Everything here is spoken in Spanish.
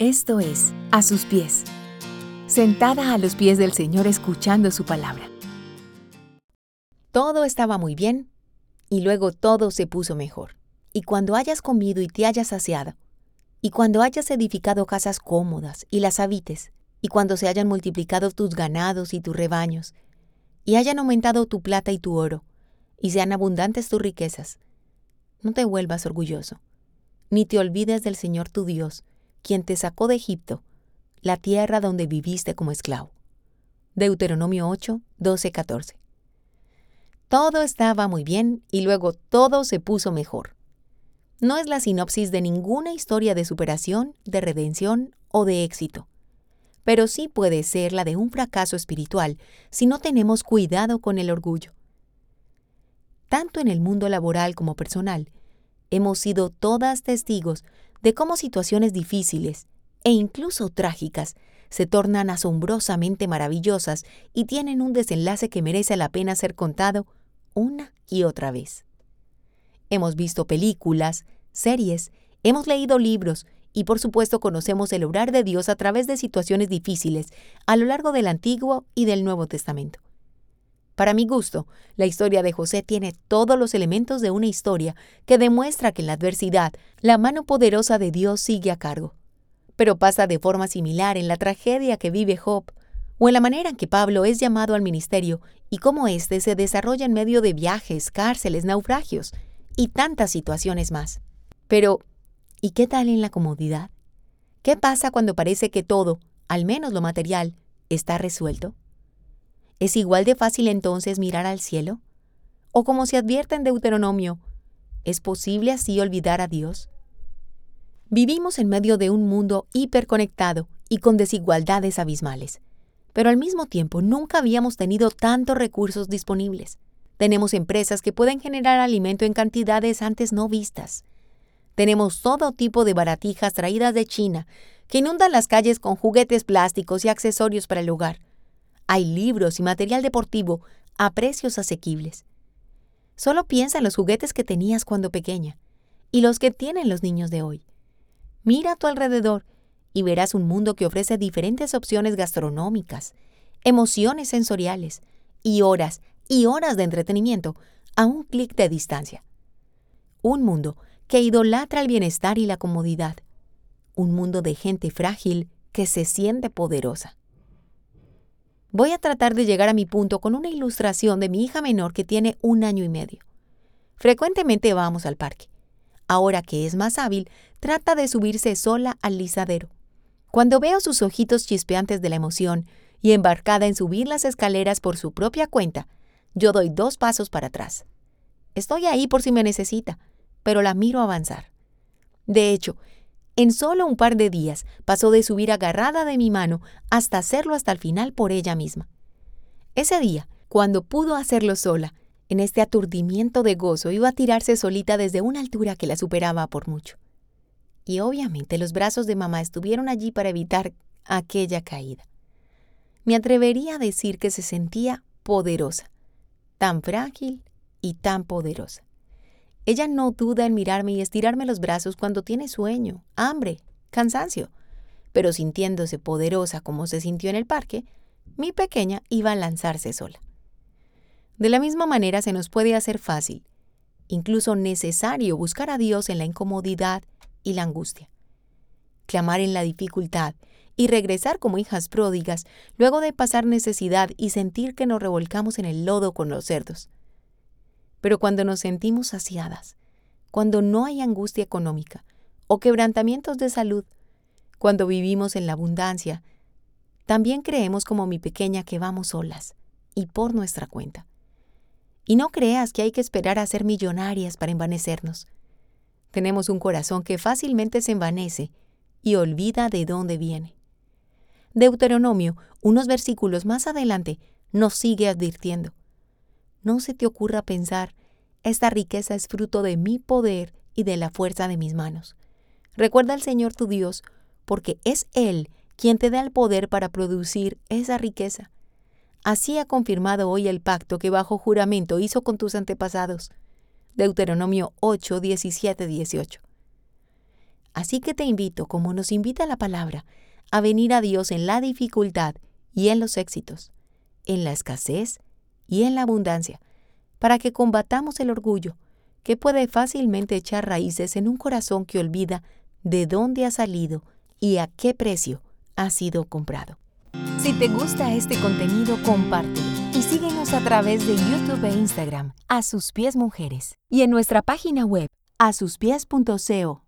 Esto es A sus pies, sentada a los pies del Señor escuchando su palabra. Todo estaba muy bien y luego todo se puso mejor. Y cuando hayas comido y te hayas saciado, y cuando hayas edificado casas cómodas y las habites, y cuando se hayan multiplicado tus ganados y tus rebaños, y hayan aumentado tu plata y tu oro, y sean abundantes tus riquezas, no te vuelvas orgulloso, ni te olvides del Señor tu Dios, quien te sacó de Egipto, la tierra donde viviste como esclavo. Deuteronomio 8, 12, 14. Todo estaba muy bien y luego todo se puso mejor. No es la sinopsis de ninguna historia de superación, de redención o de éxito, pero sí puede ser la de un fracaso espiritual si no tenemos cuidado con el orgullo. Tanto en el mundo laboral como personal, hemos sido todas testigos de cómo situaciones difíciles e incluso trágicas se tornan asombrosamente maravillosas y tienen un desenlace que merece la pena ser contado una y otra vez. Hemos visto películas, series, hemos leído libros y por supuesto conocemos el obrar de Dios a través de situaciones difíciles a lo largo del Antiguo y del Nuevo Testamento. Para mi gusto, la historia de José tiene todos los elementos de una historia que demuestra que en la adversidad la mano poderosa de Dios sigue a cargo. Pero pasa de forma similar en la tragedia que vive Job, o en la manera en que Pablo es llamado al ministerio y cómo éste se desarrolla en medio de viajes, cárceles, naufragios y tantas situaciones más. Pero, ¿y qué tal en la comodidad? ¿Qué pasa cuando parece que todo, al menos lo material, está resuelto? ¿Es igual de fácil entonces mirar al cielo? O como se advierte en Deuteronomio, ¿es posible así olvidar a Dios? Vivimos en medio de un mundo hiperconectado y con desigualdades abismales, pero al mismo tiempo nunca habíamos tenido tantos recursos disponibles. Tenemos empresas que pueden generar alimento en cantidades antes no vistas. Tenemos todo tipo de baratijas traídas de China que inundan las calles con juguetes plásticos y accesorios para el hogar hay libros y material deportivo a precios asequibles. Solo piensa en los juguetes que tenías cuando pequeña y los que tienen los niños de hoy. Mira a tu alrededor y verás un mundo que ofrece diferentes opciones gastronómicas, emociones sensoriales y horas y horas de entretenimiento a un clic de distancia. Un mundo que idolatra el bienestar y la comodidad. Un mundo de gente frágil que se siente poderosa. Voy a tratar de llegar a mi punto con una ilustración de mi hija menor que tiene un año y medio. Frecuentemente vamos al parque. Ahora que es más hábil, trata de subirse sola al lisadero. Cuando veo sus ojitos chispeantes de la emoción y embarcada en subir las escaleras por su propia cuenta, yo doy dos pasos para atrás. Estoy ahí por si me necesita, pero la miro avanzar. De hecho, en solo un par de días pasó de subir agarrada de mi mano hasta hacerlo hasta el final por ella misma. Ese día, cuando pudo hacerlo sola, en este aturdimiento de gozo iba a tirarse solita desde una altura que la superaba por mucho. Y obviamente los brazos de mamá estuvieron allí para evitar aquella caída. Me atrevería a decir que se sentía poderosa, tan frágil y tan poderosa. Ella no duda en mirarme y estirarme los brazos cuando tiene sueño, hambre, cansancio. Pero sintiéndose poderosa como se sintió en el parque, mi pequeña iba a lanzarse sola. De la misma manera se nos puede hacer fácil, incluso necesario, buscar a Dios en la incomodidad y la angustia. Clamar en la dificultad y regresar como hijas pródigas luego de pasar necesidad y sentir que nos revolcamos en el lodo con los cerdos. Pero cuando nos sentimos saciadas, cuando no hay angustia económica o quebrantamientos de salud, cuando vivimos en la abundancia, también creemos como mi pequeña que vamos solas y por nuestra cuenta. Y no creas que hay que esperar a ser millonarias para envanecernos. Tenemos un corazón que fácilmente se envanece y olvida de dónde viene. Deuteronomio, unos versículos más adelante, nos sigue advirtiendo no se te ocurra pensar, esta riqueza es fruto de mi poder y de la fuerza de mis manos. Recuerda al Señor tu Dios, porque es Él quien te da el poder para producir esa riqueza. Así ha confirmado hoy el pacto que bajo juramento hizo con tus antepasados. Deuteronomio 8, 17, 18. Así que te invito, como nos invita la palabra, a venir a Dios en la dificultad y en los éxitos, en la escasez y en la abundancia, para que combatamos el orgullo, que puede fácilmente echar raíces en un corazón que olvida de dónde ha salido y a qué precio ha sido comprado. Si te gusta este contenido, compártelo y síguenos a través de YouTube e Instagram, a sus pies mujeres, y en nuestra página web, a sus pies.co.